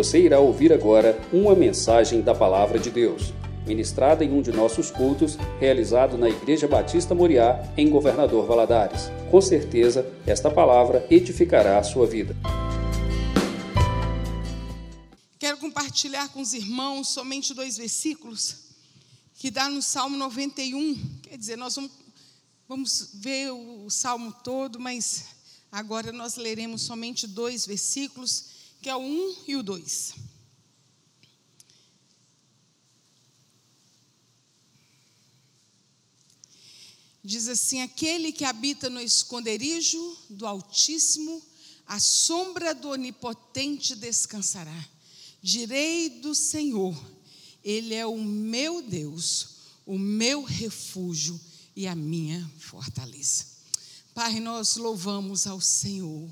Você irá ouvir agora uma mensagem da Palavra de Deus, ministrada em um de nossos cultos, realizado na Igreja Batista Moriá, em Governador Valadares. Com certeza, esta palavra edificará a sua vida. Quero compartilhar com os irmãos somente dois versículos que dá no Salmo 91. Quer dizer, nós vamos, vamos ver o, o Salmo todo, mas agora nós leremos somente dois versículos, que é o 1 e o 2. Diz assim: Aquele que habita no esconderijo do Altíssimo, a sombra do Onipotente descansará. Direi do Senhor ele é o meu Deus, o meu refúgio e a minha fortaleza. Pai, nós louvamos ao Senhor.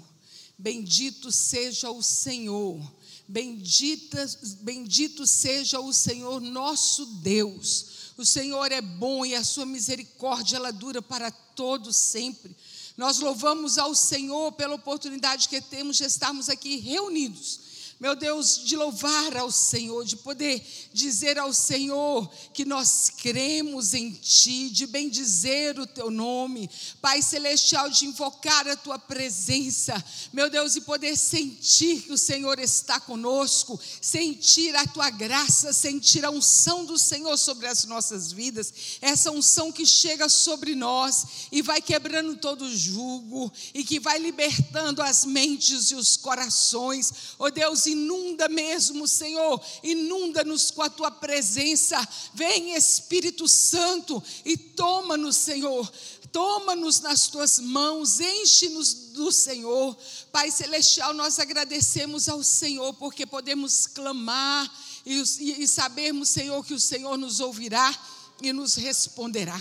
Bendito seja o Senhor. Bendita, bendito seja o Senhor nosso Deus. O Senhor é bom e a sua misericórdia ela dura para todos sempre. Nós louvamos ao Senhor pela oportunidade que temos de estarmos aqui reunidos meu Deus, de louvar ao Senhor, de poder dizer ao Senhor que nós cremos em Ti, de bendizer o Teu nome, Pai Celestial, de invocar a Tua presença, meu Deus, e poder sentir que o Senhor está conosco, sentir a Tua graça, sentir a unção do Senhor sobre as nossas vidas, essa unção que chega sobre nós e vai quebrando todo o jugo e que vai libertando as mentes e os corações, oh Deus, inunda mesmo, Senhor, inunda-nos com a tua presença. Vem, Espírito Santo, e toma-nos, Senhor. Toma-nos nas tuas mãos, enche-nos do Senhor. Pai Celestial, nós agradecemos ao Senhor porque podemos clamar e, e, e sabermos, Senhor, que o Senhor nos ouvirá e nos responderá.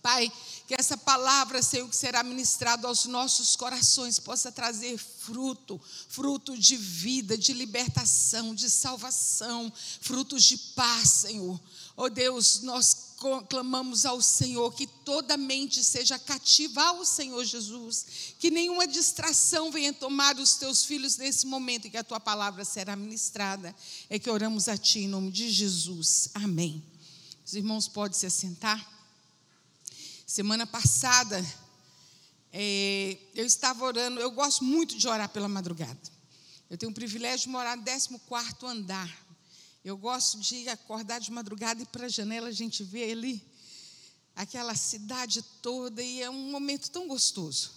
Pai, que essa palavra, Senhor, que será ministrado aos nossos corações, possa trazer fruto, fruto de vida, de libertação, de salvação, frutos de paz, Senhor. Oh Deus, nós clamamos ao Senhor que toda mente seja cativa ao Senhor Jesus, que nenhuma distração venha tomar os teus filhos nesse momento em que a tua palavra será ministrada. É que oramos a ti em nome de Jesus. Amém. Os irmãos podem se assentar. Semana passada, é, eu estava orando, eu gosto muito de orar pela madrugada. Eu tenho o privilégio de morar no 14 andar. Eu gosto de acordar de madrugada e para a janela, a gente vê ali aquela cidade toda e é um momento tão gostoso.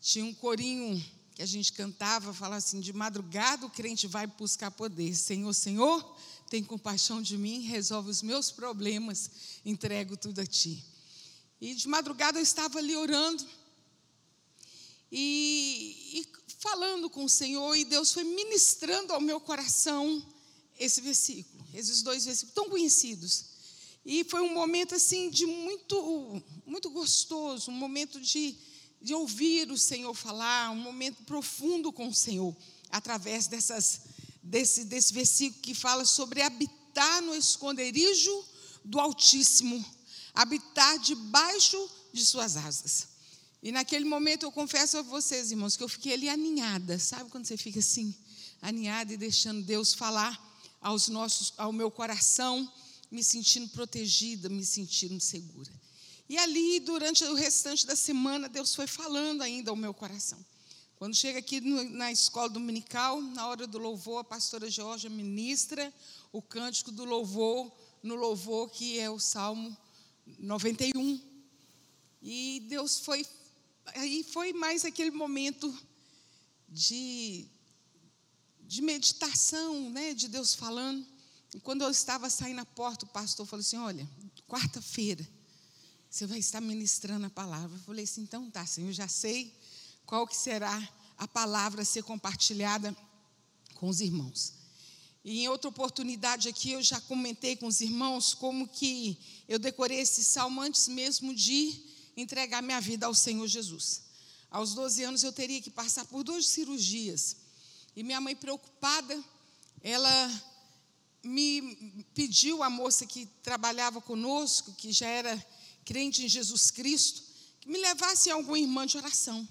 Tinha um corinho que a gente cantava, falava assim: de madrugada o crente vai buscar poder. Senhor, Senhor, tem compaixão de mim, resolve os meus problemas, entrego tudo a Ti. E de madrugada eu estava ali orando e, e falando com o Senhor, e Deus foi ministrando ao meu coração esse versículo, esses dois versículos tão conhecidos. E foi um momento assim de muito, muito gostoso, um momento de, de ouvir o Senhor falar, um momento profundo com o Senhor, através dessas, desse, desse versículo que fala sobre habitar no esconderijo do Altíssimo habitar debaixo de suas asas. E naquele momento eu confesso a vocês, irmãos, que eu fiquei ali aninhada. Sabe quando você fica assim, aninhada e deixando Deus falar aos nossos, ao meu coração, me sentindo protegida, me sentindo segura. E ali, durante o restante da semana, Deus foi falando ainda ao meu coração. Quando chega aqui no, na escola dominical, na hora do louvor, a pastora Georgia ministra o cântico do louvor, no louvor que é o Salmo 91. E Deus foi. Aí foi mais aquele momento de, de meditação, né, de Deus falando. E quando eu estava saindo na porta, o pastor falou assim: Olha, quarta-feira você vai estar ministrando a palavra. Eu falei assim: Então tá, Senhor, já sei qual que será a palavra a ser compartilhada com os irmãos. E em outra oportunidade aqui eu já comentei com os irmãos como que eu decorei esse salmo antes mesmo de entregar minha vida ao Senhor Jesus. Aos 12 anos eu teria que passar por duas cirurgias. E minha mãe preocupada, ela me pediu a moça que trabalhava conosco, que já era crente em Jesus Cristo, que me levasse a alguma irmã de oração.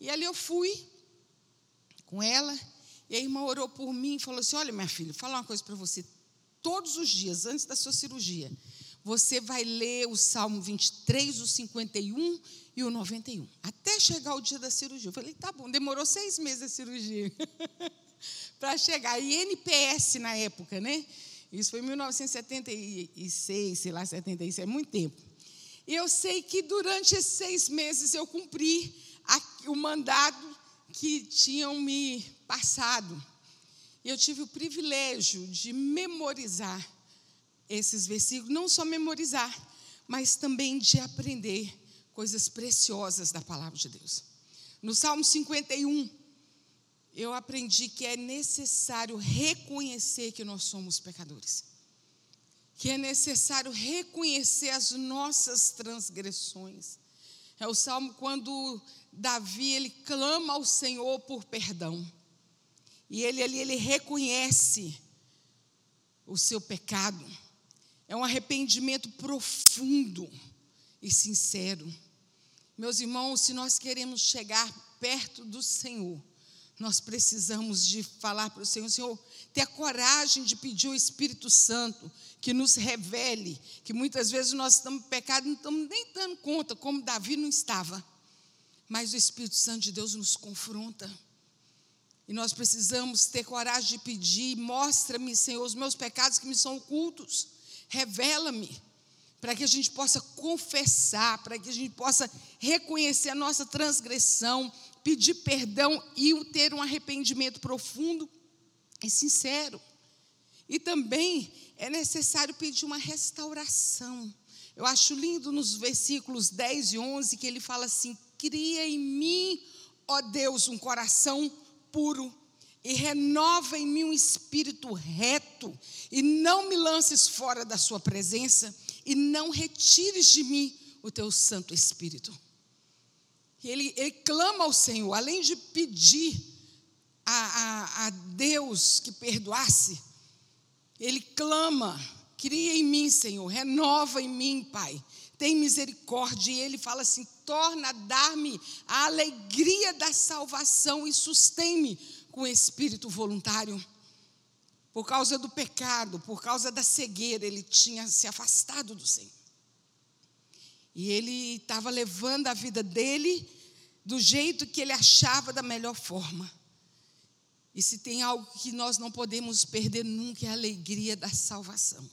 E ali eu fui com ela E a irmã orou por mim e falou assim: Olha, minha filha, fala uma coisa para você. Todos os dias, antes da sua cirurgia, você vai ler o Salmo 23, o 51 e o 91, até chegar o dia da cirurgia. Eu falei: Tá bom, demorou seis meses a cirurgia para chegar. E NPS na época, né? Isso foi em 1976, sei lá, 76, é muito tempo. E eu sei que durante esses seis meses eu cumpri o mandado que tinham me passado. Eu tive o privilégio de memorizar esses versículos, não só memorizar, mas também de aprender coisas preciosas da palavra de Deus. No Salmo 51, eu aprendi que é necessário reconhecer que nós somos pecadores. Que é necessário reconhecer as nossas transgressões. É o salmo quando Davi ele clama ao Senhor por perdão. E ele ali ele reconhece o seu pecado. É um arrependimento profundo e sincero. Meus irmãos, se nós queremos chegar perto do Senhor, nós precisamos de falar para o Senhor, Senhor, ter a coragem de pedir o Espírito Santo que nos revele, que muitas vezes nós estamos pecado, não estamos nem dando conta, como Davi não estava. Mas o Espírito Santo de Deus nos confronta. E nós precisamos ter coragem de pedir: mostra-me, Senhor, os meus pecados que me são ocultos, revela-me, para que a gente possa confessar, para que a gente possa reconhecer a nossa transgressão, pedir perdão e ter um arrependimento profundo e sincero. E também é necessário pedir uma restauração. Eu acho lindo nos versículos 10 e 11 que ele fala assim: Cria em mim, ó Deus, um coração puro e renova em mim um espírito reto, e não me lances fora da sua presença, e não retires de mim o teu Santo Espírito. Ele, ele clama ao Senhor, além de pedir a, a, a Deus que perdoasse, ele clama: cria em mim, Senhor, renova em mim, Pai, tem misericórdia. E ele fala assim: torna a dar-me a alegria da salvação e sustém-me com espírito voluntário. Por causa do pecado, por causa da cegueira, ele tinha se afastado do Senhor. E ele estava levando a vida dele do jeito que ele achava da melhor forma. E se tem algo que nós não podemos perder nunca é a alegria da salvação.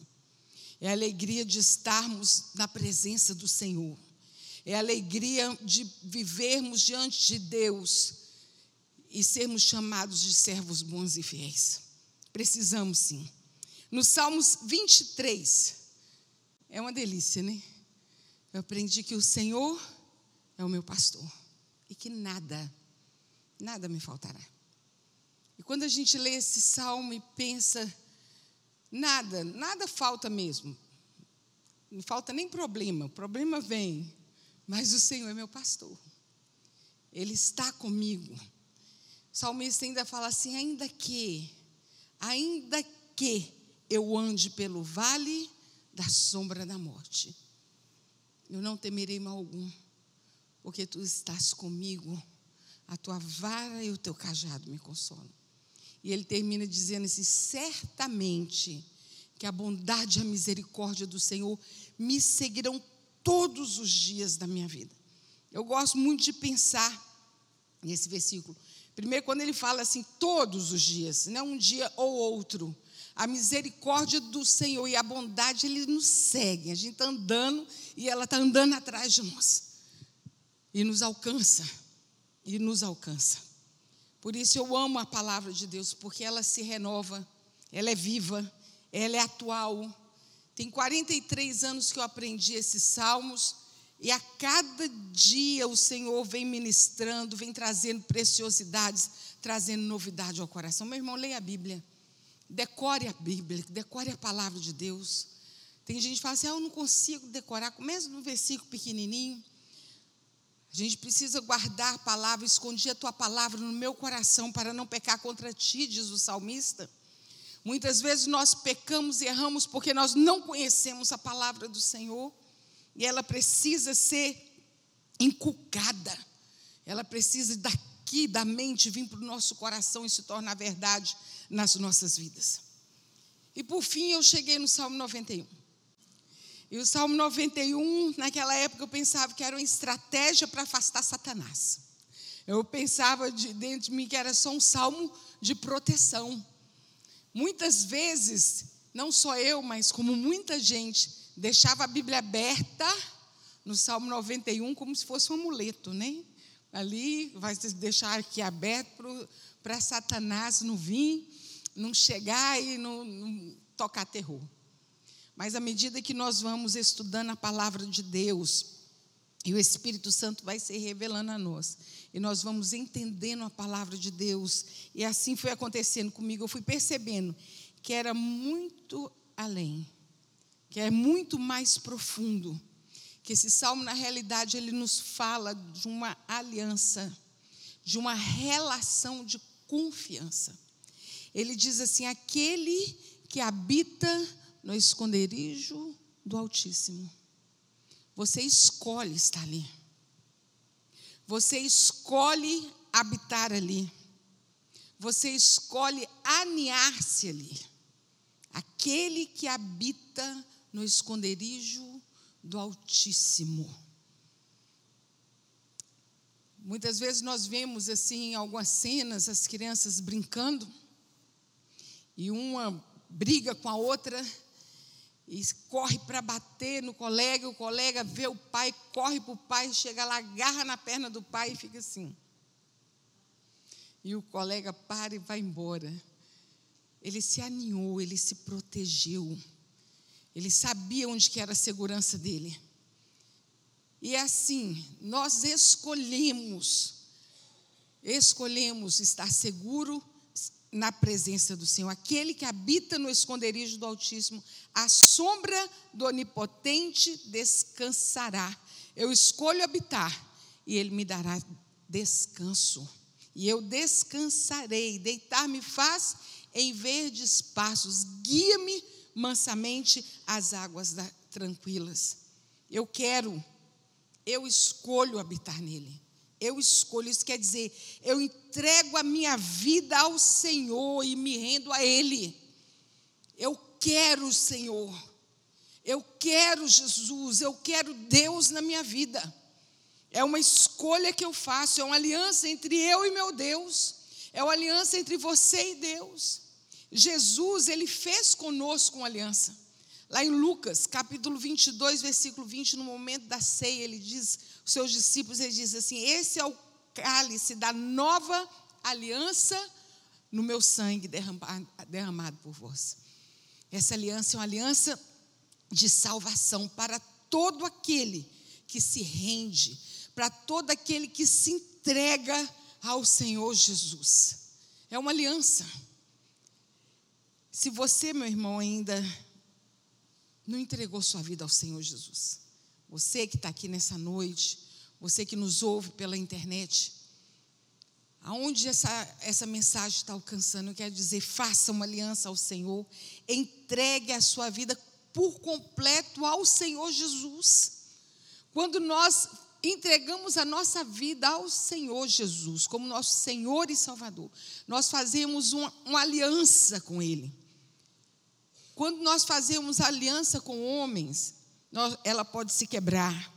É a alegria de estarmos na presença do Senhor. É a alegria de vivermos diante de Deus e sermos chamados de servos bons e fiéis. Precisamos sim. No Salmos 23, é uma delícia, né? Eu aprendi que o Senhor é o meu pastor e que nada, nada me faltará. E quando a gente lê esse salmo e pensa, nada, nada falta mesmo. Não falta nem problema, o problema vem, mas o Senhor é meu pastor. Ele está comigo. O salmista ainda fala assim: ainda que, ainda que eu ande pelo vale da sombra da morte eu não temerei mal algum, porque tu estás comigo, a tua vara e o teu cajado me consolam. E ele termina dizendo assim: certamente que a bondade e a misericórdia do Senhor me seguirão todos os dias da minha vida. Eu gosto muito de pensar nesse versículo. Primeiro, quando ele fala assim, todos os dias, não um dia ou outro. A misericórdia do Senhor e a bondade, Ele nos seguem. A gente está andando e ela está andando atrás de nós. E nos alcança. E nos alcança. Por isso eu amo a palavra de Deus, porque ela se renova, ela é viva, ela é atual. Tem 43 anos que eu aprendi esses salmos. E a cada dia o Senhor vem ministrando, vem trazendo preciosidades, trazendo novidade ao coração. Meu irmão, leia a Bíblia. Decore a Bíblia, decore a palavra de Deus. Tem gente que fala assim: ah, eu não consigo decorar. Começa no versículo pequenininho. A gente precisa guardar a palavra, escondi a tua palavra no meu coração para não pecar contra ti, diz o salmista. Muitas vezes nós pecamos e erramos porque nós não conhecemos a palavra do Senhor e ela precisa ser inculcada, ela precisa da aqui da mente vir para o nosso coração e se tornar verdade nas nossas vidas. E por fim eu cheguei no Salmo 91. E o Salmo 91, naquela época, eu pensava que era uma estratégia para afastar Satanás. Eu pensava de, dentro de mim que era só um salmo de proteção. Muitas vezes, não só eu, mas como muita gente, deixava a Bíblia aberta no Salmo 91 como se fosse um amuleto, né? Ali vai deixar aqui aberto para Satanás não vir, não chegar e não, não tocar terror. Mas à medida que nós vamos estudando a palavra de Deus, e o Espírito Santo vai se revelando a nós. E nós vamos entendendo a palavra de Deus. E assim foi acontecendo comigo. Eu fui percebendo que era muito além, que é muito mais profundo. Que esse salmo, na realidade, ele nos fala de uma aliança, de uma relação de confiança. Ele diz assim: aquele que habita no esconderijo do Altíssimo. Você escolhe estar ali. Você escolhe habitar ali. Você escolhe aninhar-se ali. Aquele que habita no esconderijo do Altíssimo. Muitas vezes nós vemos assim algumas cenas as crianças brincando e uma briga com a outra e corre para bater no colega, o colega vê o pai, corre para o pai, chega lá, agarra na perna do pai e fica assim. E o colega para e vai embora. Ele se aninhou, ele se protegeu. Ele sabia onde que era a segurança dele. E é assim, nós escolhemos, escolhemos estar seguro na presença do Senhor. Aquele que habita no esconderijo do Altíssimo, a sombra do Onipotente descansará. Eu escolho habitar e Ele me dará descanso. E eu descansarei. Deitar-me faz em verdes passos. Guia-me mansamente às águas da, tranquilas. Eu quero, eu escolho habitar nele. Eu escolho, isso quer dizer, eu entrego a minha vida ao Senhor e me rendo a Ele. Eu quero o Senhor, eu quero Jesus, eu quero Deus na minha vida. É uma escolha que eu faço, é uma aliança entre eu e meu Deus, é uma aliança entre você e Deus. Jesus, ele fez conosco uma aliança. Lá em Lucas, capítulo 22, versículo 20, no momento da ceia, ele diz: os seus discípulos, ele diz assim: Esse é o cálice da nova aliança no meu sangue derramado, derramado por vós. Essa aliança é uma aliança de salvação para todo aquele que se rende, para todo aquele que se entrega ao Senhor Jesus. É uma aliança. Se você, meu irmão, ainda não entregou sua vida ao Senhor Jesus, você que está aqui nessa noite, você que nos ouve pela internet, aonde essa, essa mensagem está alcançando, quer dizer, faça uma aliança ao Senhor, entregue a sua vida por completo ao Senhor Jesus. Quando nós entregamos a nossa vida ao Senhor Jesus, como nosso Senhor e Salvador, nós fazemos uma, uma aliança com Ele. Quando nós fazemos aliança com homens, nós, ela pode se quebrar.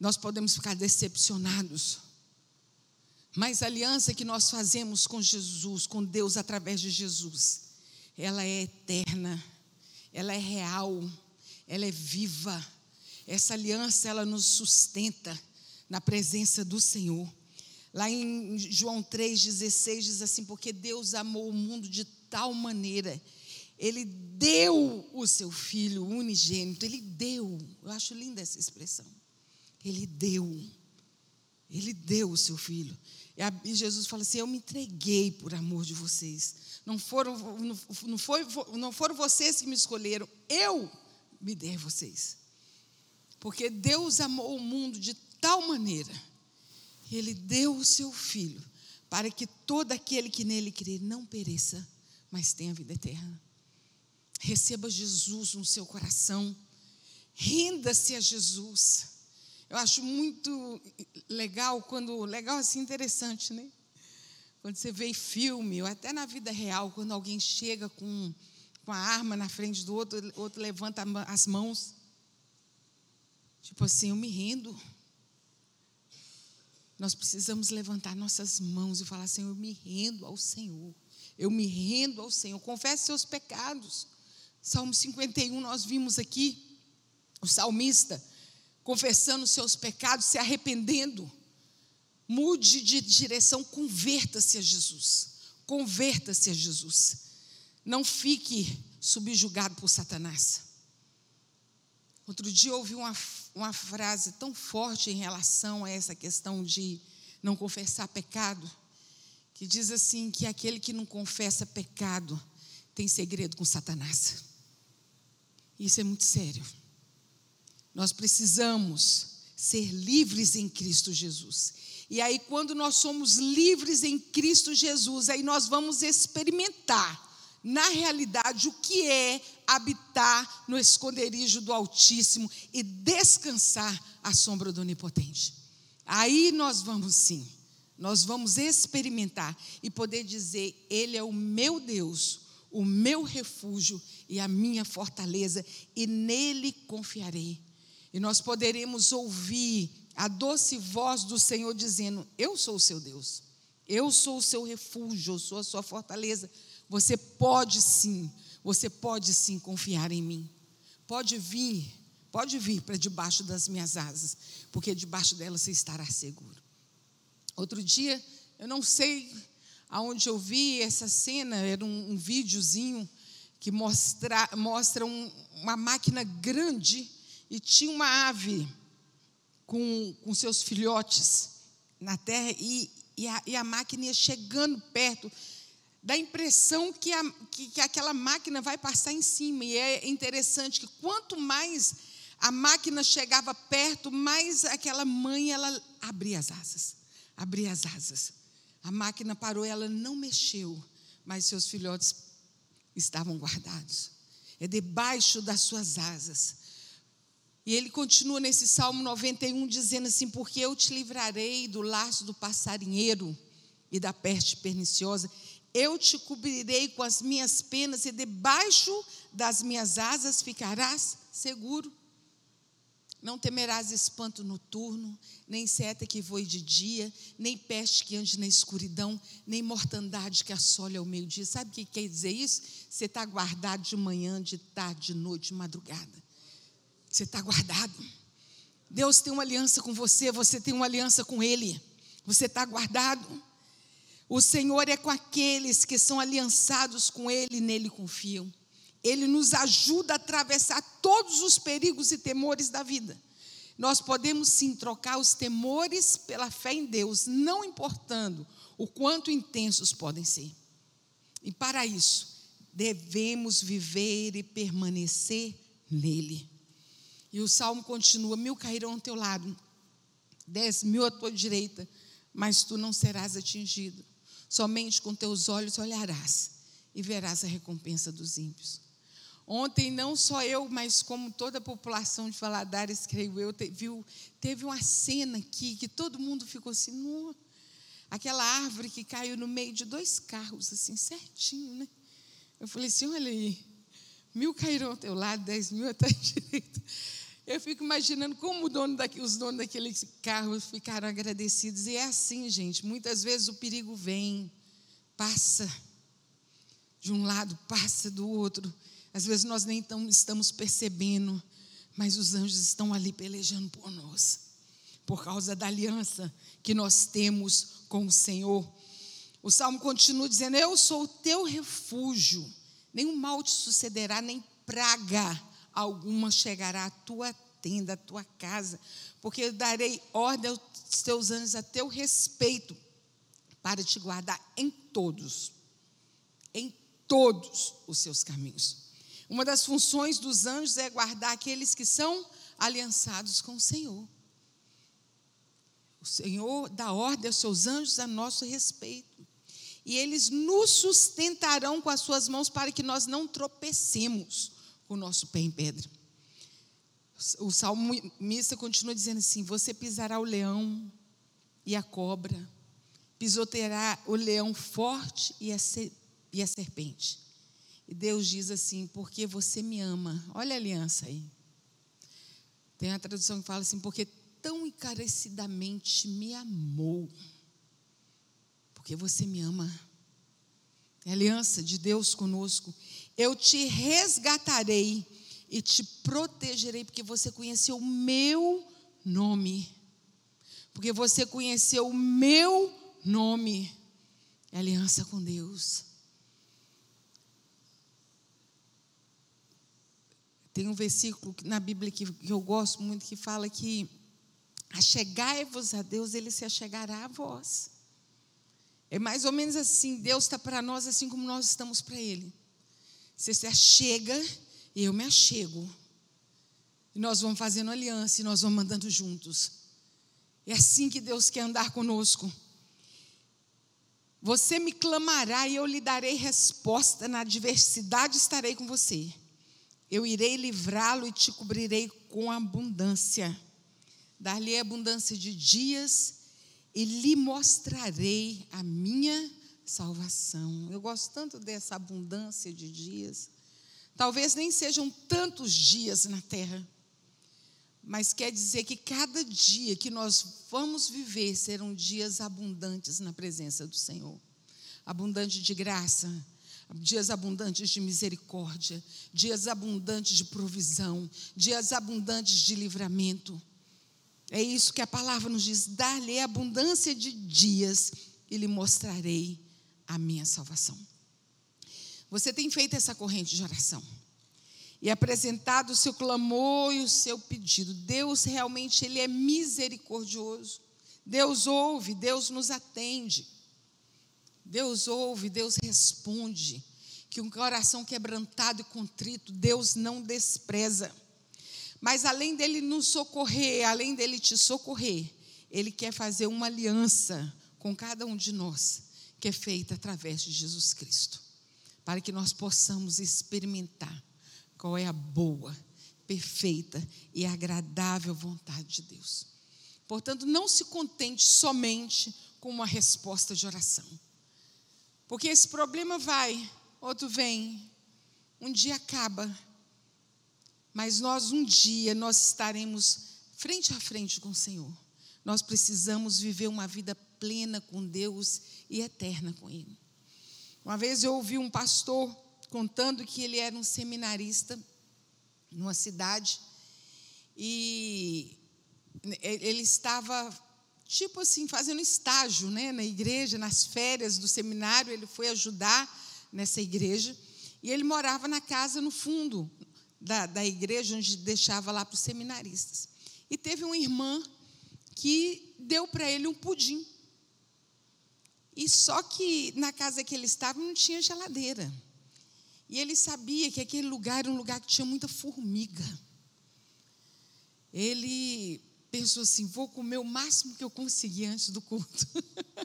Nós podemos ficar decepcionados. Mas a aliança que nós fazemos com Jesus, com Deus através de Jesus, ela é eterna, ela é real, ela é viva. Essa aliança ela nos sustenta na presença do Senhor. Lá em João 3,16 diz assim: Porque Deus amou o mundo de tal maneira ele deu o seu filho unigênito, ele deu. Eu acho linda essa expressão. Ele deu. Ele deu o seu filho. E Jesus fala assim: Eu me entreguei por amor de vocês. Não foram, não, foi, não foram vocês que me escolheram, eu me dei a vocês. Porque Deus amou o mundo de tal maneira, Ele deu o seu filho, para que todo aquele que nele crê não pereça, mas tenha vida eterna. Receba Jesus no seu coração. Renda-se a Jesus. Eu acho muito legal quando. Legal assim, interessante, né? Quando você vê filme, ou até na vida real, quando alguém chega com, com a arma na frente do outro, o outro levanta as mãos. Tipo assim, eu me rendo. Nós precisamos levantar nossas mãos e falar assim: eu me rendo ao Senhor. Eu me rendo ao Senhor. Confesse seus pecados. Salmo 51, nós vimos aqui o salmista confessando seus pecados, se arrependendo. Mude de direção, converta-se a Jesus. Converta-se a Jesus. Não fique subjugado por Satanás. Outro dia eu ouvi uma, uma frase tão forte em relação a essa questão de não confessar pecado, que diz assim: que aquele que não confessa pecado tem segredo com Satanás. Isso é muito sério. Nós precisamos ser livres em Cristo Jesus. E aí, quando nós somos livres em Cristo Jesus, aí nós vamos experimentar, na realidade, o que é habitar no esconderijo do Altíssimo e descansar à sombra do Onipotente. Aí nós vamos sim, nós vamos experimentar e poder dizer: Ele é o meu Deus, o meu refúgio e a minha fortaleza, e nele confiarei. E nós poderemos ouvir a doce voz do Senhor dizendo: Eu sou o seu Deus, eu sou o seu refúgio, eu sou a sua fortaleza. Você pode sim, você pode sim confiar em mim. Pode vir, pode vir para debaixo das minhas asas, porque debaixo delas você estará seguro. Outro dia, eu não sei aonde eu vi essa cena, era um, um videozinho que mostra, mostra um, uma máquina grande e tinha uma ave com, com seus filhotes na terra e, e, a, e a máquina ia chegando perto. Dá a impressão que, a, que, que aquela máquina vai passar em cima. E é interessante que quanto mais a máquina chegava perto, mais aquela mãe ela abria as asas. Abria as asas. A máquina parou, ela não mexeu, mas seus filhotes estavam guardados. É debaixo das suas asas. E ele continua nesse Salmo 91 dizendo assim: Porque eu te livrarei do laço do passarinheiro e da peste perniciosa, eu te cobrirei com as minhas penas e debaixo das minhas asas ficarás seguro. Não temerás espanto noturno, nem seta que voe de dia, nem peste que ande na escuridão, nem mortandade que assole ao meio-dia. Sabe o que quer dizer isso? Você está guardado de manhã, de tarde, de noite, de madrugada. Você está guardado. Deus tem uma aliança com você, você tem uma aliança com Ele. Você está guardado. O Senhor é com aqueles que são aliançados com Ele e nele confiam. Ele nos ajuda a atravessar todos os perigos e temores da vida. Nós podemos sim trocar os temores pela fé em Deus, não importando o quanto intensos podem ser. E para isso, devemos viver e permanecer nele. E o salmo continua: mil cairão ao teu lado, dez mil à tua direita, mas tu não serás atingido. Somente com teus olhos olharás e verás a recompensa dos ímpios. Ontem, não só eu, mas como toda a população de Valadares, creio eu, viu, teve uma cena aqui que todo mundo ficou assim, aquela árvore que caiu no meio de dois carros, assim, certinho, né? Eu falei assim: olha aí, mil caíram ao teu lado, dez mil à tua direita. Eu fico imaginando como dono daqui, os donos daqueles carros ficaram agradecidos. E é assim, gente. Muitas vezes o perigo vem, passa de um lado, passa do outro. Às vezes nós nem estamos percebendo, mas os anjos estão ali pelejando por nós, por causa da aliança que nós temos com o Senhor. O salmo continua dizendo: Eu sou o teu refúgio, nenhum mal te sucederá, nem praga alguma chegará à tua tenda, à tua casa, porque eu darei ordem aos teus anjos a teu respeito, para te guardar em todos, em todos os seus caminhos. Uma das funções dos anjos é guardar aqueles que são aliançados com o Senhor. O Senhor dá ordem aos seus anjos a nosso respeito. E eles nos sustentarão com as suas mãos para que nós não tropecemos o nosso pé em pedra. o salmista continua dizendo assim: Você pisará o leão e a cobra, pisoteará o leão forte e a serpente. E Deus diz assim: Porque você me ama. Olha a aliança aí. Tem a tradução que fala assim: Porque tão encarecidamente me amou. Porque você me ama. É a aliança de Deus conosco. Eu te resgatarei e te protegerei, porque você conheceu o meu nome. Porque você conheceu o meu nome. É aliança com Deus. Tem um versículo na Bíblia que, eu gosto muito que fala que achegai-vos a Deus, Ele se achegará a vós. É mais ou menos assim, Deus está para nós assim como nós estamos para Ele. Você se achega e eu me achego. E nós vamos fazendo aliança e nós vamos andando juntos. É assim que Deus quer andar conosco. Você me clamará e eu lhe darei resposta. Na adversidade estarei com você. Eu irei livrá-lo e te cobrirei com abundância. Dar-lhe abundância de dias e lhe mostrarei a minha salvação. Eu gosto tanto dessa abundância de dias. Talvez nem sejam tantos dias na terra, mas quer dizer que cada dia que nós vamos viver serão dias abundantes na presença do Senhor abundante de graça, dias abundantes de misericórdia, dias abundantes de provisão, dias abundantes de livramento. É isso que a palavra nos diz: dar-lhe abundância de dias e lhe mostrarei a minha salvação. Você tem feito essa corrente de oração e apresentado o seu clamor e o seu pedido. Deus realmente ele é misericordioso. Deus ouve, Deus nos atende. Deus ouve, Deus responde. Que um coração quebrantado e contrito, Deus não despreza. Mas além dele nos socorrer, além dele te socorrer, ele quer fazer uma aliança com cada um de nós, que é feita através de Jesus Cristo para que nós possamos experimentar qual é a boa, perfeita e agradável vontade de Deus. Portanto, não se contente somente com uma resposta de oração. Porque esse problema vai, outro vem, um dia acaba. Mas nós um dia nós estaremos frente a frente com o Senhor. Nós precisamos viver uma vida plena com Deus e eterna com ele. Uma vez eu ouvi um pastor contando que ele era um seminarista numa cidade e ele estava tipo assim fazendo estágio, né, na igreja, nas férias do seminário, ele foi ajudar nessa igreja e ele morava na casa no fundo da, da igreja onde deixava lá para os seminaristas. E teve uma irmã que deu para ele um pudim. E só que na casa que ele estava não tinha geladeira. E ele sabia que aquele lugar era um lugar que tinha muita formiga. Ele pensou assim: vou comer o máximo que eu conseguir antes do culto.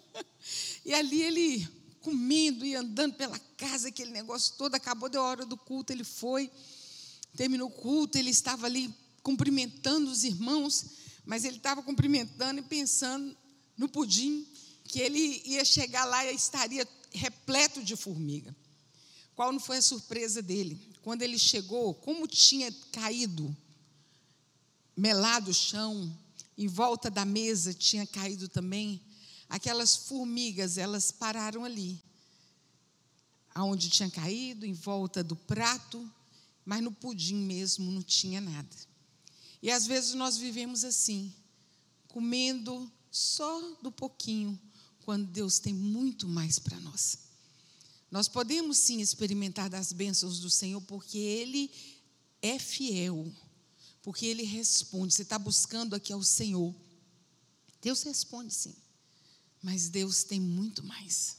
e ali ele comendo e andando pela casa, aquele negócio todo, acabou da hora do culto, ele foi, terminou o culto, ele estava ali cumprimentando os irmãos, mas ele estava cumprimentando e pensando no pudim que ele ia chegar lá e estaria repleto de formiga. Qual não foi a surpresa dele? Quando ele chegou, como tinha caído, melado o chão, em volta da mesa tinha caído também, aquelas formigas, elas pararam ali, aonde tinha caído, em volta do prato, mas no pudim mesmo não tinha nada. E às vezes nós vivemos assim, comendo só do pouquinho quando Deus tem muito mais para nós. Nós podemos sim experimentar das bênçãos do Senhor, porque Ele é fiel, porque Ele responde. Você está buscando aqui ao Senhor. Deus responde sim, mas Deus tem muito mais.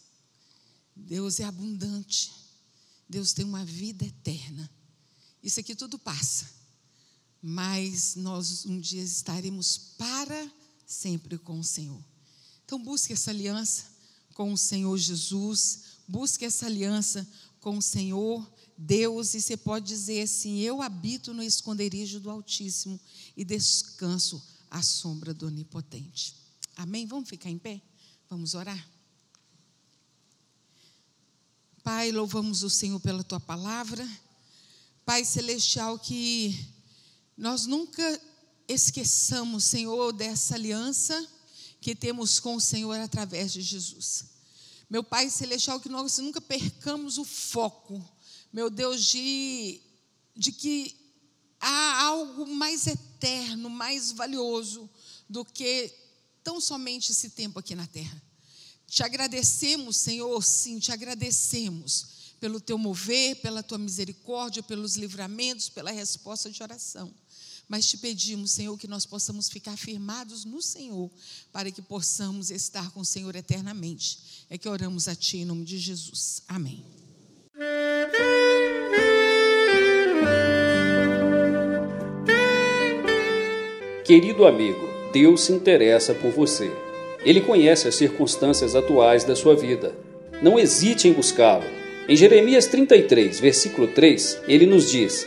Deus é abundante. Deus tem uma vida eterna. Isso aqui tudo passa, mas nós um dia estaremos para sempre com o Senhor. Então, busque essa aliança com o Senhor Jesus, busque essa aliança com o Senhor Deus e você pode dizer assim: Eu habito no esconderijo do Altíssimo e descanso à sombra do Onipotente. Amém? Vamos ficar em pé? Vamos orar? Pai, louvamos o Senhor pela tua palavra. Pai celestial, que nós nunca esqueçamos, Senhor, dessa aliança que temos com o Senhor através de Jesus. Meu Pai celestial, que nós nunca percamos o foco, meu Deus, de, de que há algo mais eterno, mais valioso do que tão somente esse tempo aqui na terra. Te agradecemos, Senhor, sim, te agradecemos pelo teu mover, pela tua misericórdia, pelos livramentos, pela resposta de oração. Mas te pedimos, Senhor, que nós possamos ficar firmados no Senhor, para que possamos estar com o Senhor eternamente. É que oramos a Ti em nome de Jesus. Amém. Querido amigo, Deus se interessa por você. Ele conhece as circunstâncias atuais da sua vida. Não hesite em buscá-lo. Em Jeremias 33, versículo 3, ele nos diz: